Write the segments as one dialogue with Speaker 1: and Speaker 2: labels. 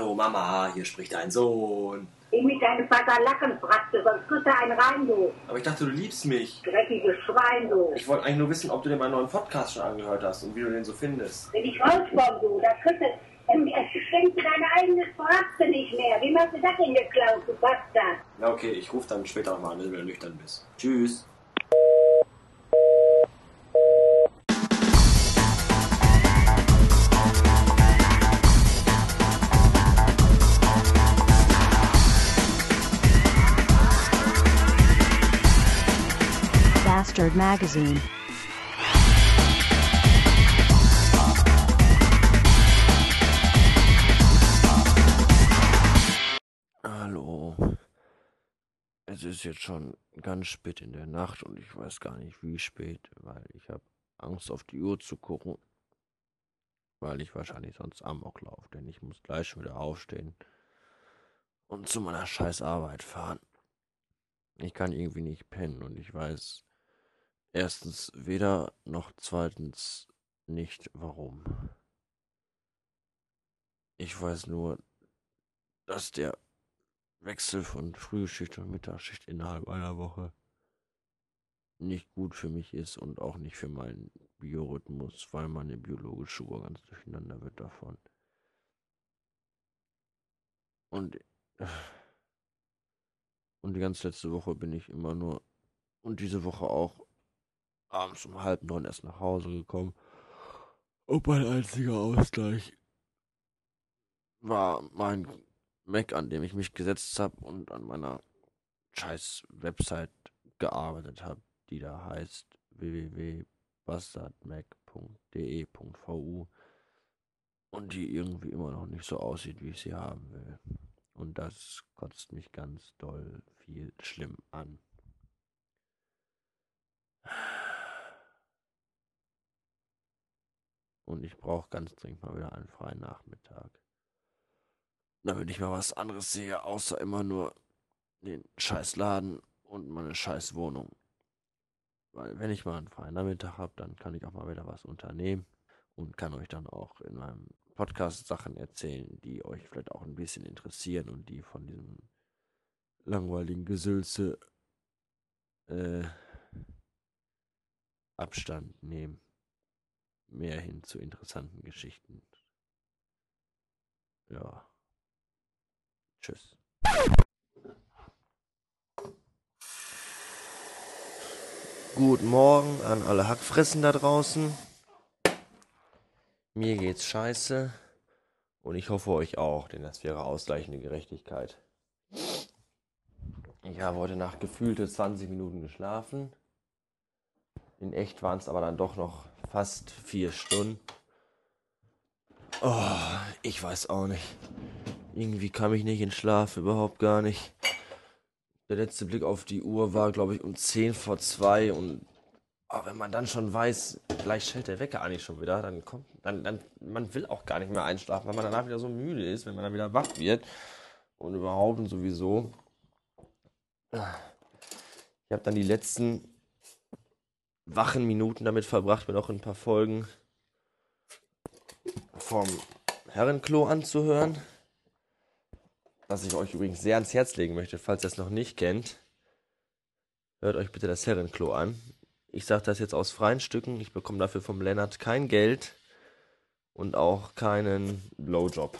Speaker 1: Hallo Mama, hier spricht dein Sohn.
Speaker 2: Ich mit deinem Vater lachen, Fratze, sonst kriegst du einen rein, du.
Speaker 1: Aber ich dachte, du liebst mich.
Speaker 2: Dreckiges Schwein, du.
Speaker 1: Ich wollte eigentlich nur wissen, ob du dir meinen neuen Podcast schon angehört hast und wie du den so findest.
Speaker 2: Wenn ich rauskomme, du, da kriegst du... Ähm, Es stinkt dein eigenes Fratze nicht mehr. Wie machst du das denn geklaut, du Bastard?
Speaker 1: Na okay, ich rufe dann später nochmal an, wenn du nüchtern bist. Tschüss.
Speaker 3: Bastard Magazine.
Speaker 4: Hallo. Es ist jetzt schon ganz spät in der Nacht und ich weiß gar nicht wie spät, weil ich habe Angst auf die Uhr zu gucken, weil ich wahrscheinlich sonst Amok laufe, denn ich muss gleich schon wieder aufstehen und zu meiner scheiß Arbeit fahren. Ich kann irgendwie nicht pennen und ich weiß erstens weder noch zweitens nicht warum. Ich weiß nur, dass der Wechsel von Frühschicht und Mittagsschicht innerhalb einer Woche nicht gut für mich ist und auch nicht für meinen Biorhythmus, weil meine biologische Uhr ganz durcheinander wird davon. Und, und die ganze letzte Woche bin ich immer nur und diese Woche auch abends um halb neun erst nach Hause gekommen. Und mein einziger Ausgleich war mein Mac, an dem ich mich gesetzt habe und an meiner scheiß Website gearbeitet habe, die da heißt www.bastardmac.de.vu und die irgendwie immer noch nicht so aussieht, wie ich sie haben will. Und das kotzt mich ganz doll viel schlimm an. Und ich brauche ganz dringend mal wieder einen freien Nachmittag damit ich mal was anderes sehe, außer immer nur den scheiß Laden und meine scheiß Wohnung. Weil wenn ich mal einen freien Nachmittag habe, dann kann ich auch mal wieder was unternehmen und kann euch dann auch in meinem Podcast Sachen erzählen, die euch vielleicht auch ein bisschen interessieren und die von diesem langweiligen Gesülze äh, Abstand nehmen. Mehr hin zu interessanten Geschichten. Ja. Tschüss. Guten Morgen an alle Hackfressen da draußen. Mir geht's scheiße. Und ich hoffe euch auch, denn das wäre ausgleichende Gerechtigkeit. Ich habe heute Nacht gefühlte 20 Minuten geschlafen. In echt waren es aber dann doch noch fast vier Stunden. Oh, ich weiß auch nicht. Irgendwie kam ich nicht in Schlaf, überhaupt gar nicht. Der letzte Blick auf die Uhr war, glaube ich, um 10 vor 2 und oh, wenn man dann schon weiß, gleich schellt der Wecker eigentlich schon wieder, dann kommt, dann, dann, man will auch gar nicht mehr einschlafen, weil man danach wieder so müde ist, wenn man dann wieder wach wird und überhaupt und sowieso. Ich habe dann die letzten wachen Minuten damit verbracht, mir noch ein paar Folgen vom Herrenklo anzuhören was ich euch übrigens sehr ans Herz legen möchte, falls ihr es noch nicht kennt. Hört euch bitte das Herrenklo an. Ich sage das jetzt aus freien Stücken. Ich bekomme dafür vom Lennart kein Geld und auch keinen Blowjob.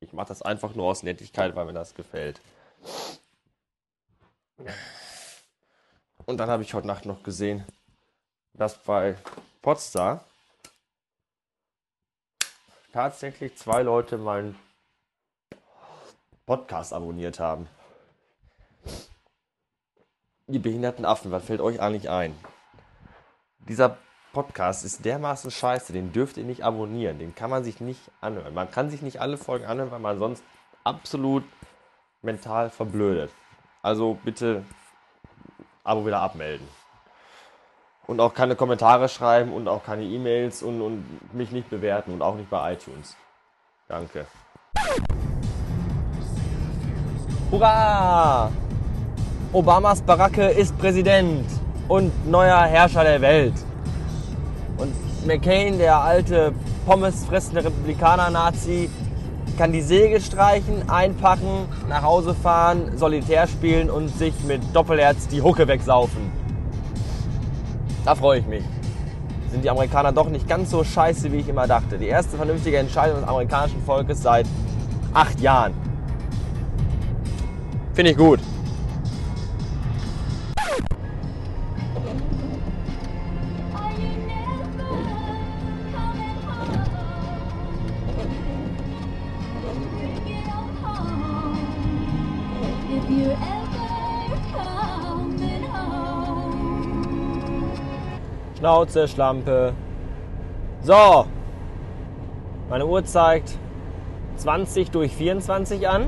Speaker 4: Ich mache das einfach nur aus Nettigkeit, weil mir das gefällt. Und dann habe ich heute Nacht noch gesehen, dass bei Potsdam tatsächlich zwei Leute meinen Podcast abonniert haben. Ihr behinderten Affen, was fällt euch eigentlich ein? Dieser Podcast ist dermaßen scheiße, den dürft ihr nicht abonnieren, den kann man sich nicht anhören. Man kann sich nicht alle Folgen anhören, weil man sonst absolut mental verblödet. Also bitte Abo wieder abmelden. Und auch keine Kommentare schreiben und auch keine E-Mails und, und mich nicht bewerten und auch nicht bei iTunes. Danke. Hurra! Obamas Baracke ist Präsident und neuer Herrscher der Welt. Und McCain, der alte pommesfressende Republikaner-Nazi, kann die Säge streichen, einpacken, nach Hause fahren, Solitär spielen und sich mit Doppelherz die Hucke wegsaufen. Da freue ich mich. Sind die Amerikaner doch nicht ganz so scheiße, wie ich immer dachte. Die erste vernünftige Entscheidung des amerikanischen Volkes seit acht Jahren. Finde ich gut. Schnauze, Schlampe. So. Meine Uhr zeigt 20 durch 24 an.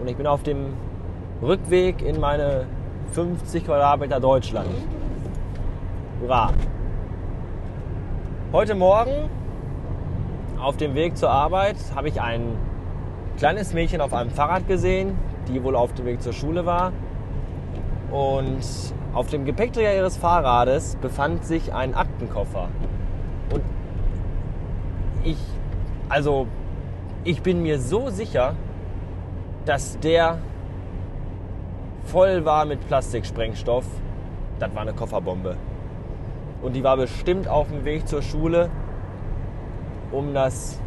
Speaker 4: Und ich bin auf dem Rückweg in meine 50 Quadratmeter Deutschland. Hurra. Heute Morgen auf dem Weg zur Arbeit habe ich ein kleines Mädchen auf einem Fahrrad gesehen, die wohl auf dem Weg zur Schule war. Und auf dem Gepäckträger ihres Fahrrades befand sich ein Aktenkoffer. Und ich, also, ich bin mir so sicher, dass der voll war mit Plastiksprengstoff. Das war eine Kofferbombe. Und die war bestimmt auf dem Weg zur Schule, um das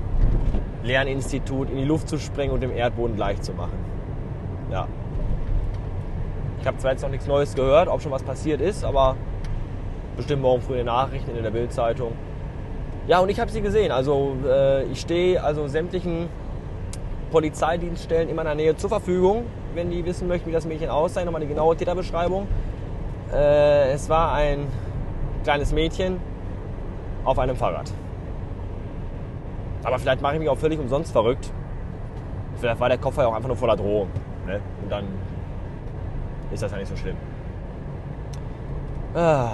Speaker 4: Lerninstitut in die Luft zu sprengen und dem Erdboden gleich zu machen. Ja. Ich habe zwar jetzt noch nichts Neues gehört, ob schon was passiert ist, aber bestimmt morgen früh in den Nachrichten in der Bildzeitung. Ja, und ich habe sie gesehen. Also äh, ich stehe also sämtlichen Polizeidienststellen immer in der Nähe zur Verfügung, wenn die wissen möchten, wie das Mädchen aussah. Nochmal die genaue Täterbeschreibung. Äh, es war ein kleines Mädchen auf einem Fahrrad. Aber vielleicht mache ich mich auch völlig umsonst verrückt. Vielleicht war der Koffer ja auch einfach nur voller Drohung. Ne? Und dann ist das ja nicht so schlimm. Ah,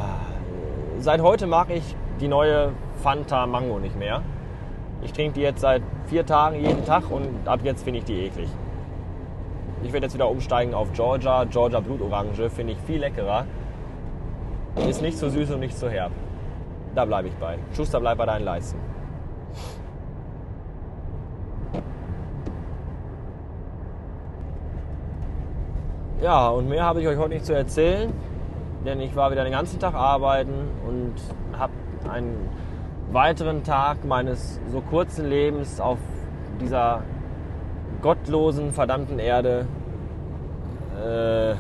Speaker 4: seit heute mag ich die neue Fanta Mango nicht mehr. Ich trinke die jetzt seit vier Tagen jeden Tag und ab jetzt finde ich die eklig. Ich werde jetzt wieder umsteigen auf Georgia. Georgia Blutorange finde ich viel leckerer. Ist nicht so süß und nicht so herb. Da bleibe ich bei. Schuster, bleib bei deinen Leisten. Ja, und mehr habe ich euch heute nicht zu erzählen, denn ich war wieder den ganzen Tag arbeiten und habe einen weiteren Tag meines so kurzen Lebens auf dieser gottlosen, verdammten Erde äh,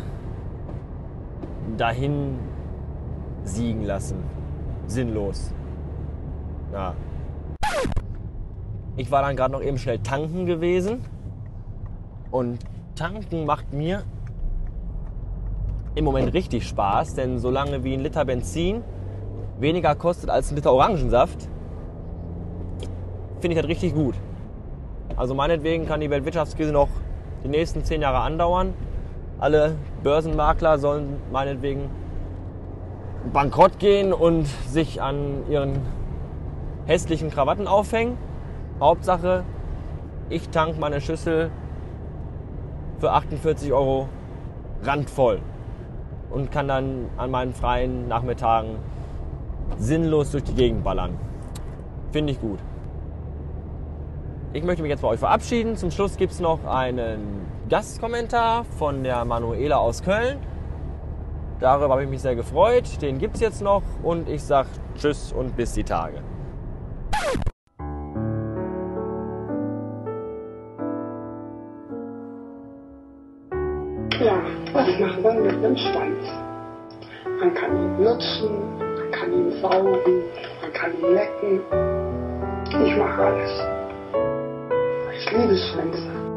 Speaker 4: dahin siegen lassen. Sinnlos. Ja. Ich war dann gerade noch eben schnell tanken gewesen. Und tanken macht mir im Moment richtig Spaß, denn solange wie ein Liter Benzin weniger kostet als ein Liter Orangensaft, finde ich das richtig gut. Also meinetwegen kann die Weltwirtschaftskrise noch die nächsten zehn Jahre andauern. Alle Börsenmakler sollen meinetwegen bankrott gehen und sich an ihren hässlichen Krawatten aufhängen. Hauptsache, ich tank meine Schüssel für 48 Euro randvoll und kann dann an meinen freien Nachmittagen sinnlos durch die Gegend ballern. Finde ich gut. Ich möchte mich jetzt bei euch verabschieden. Zum Schluss gibt es noch einen Gastkommentar von der Manuela aus Köln. Darüber habe ich mich sehr gefreut. Den gibt es jetzt noch und ich sage Tschüss und bis die Tage.
Speaker 5: Ja, man mit einem Schwanz? Man kann ihn nutzen, man kann ihn saugen, man kann ihn lecken. Ich mache alles. Ich liebe Schwänze.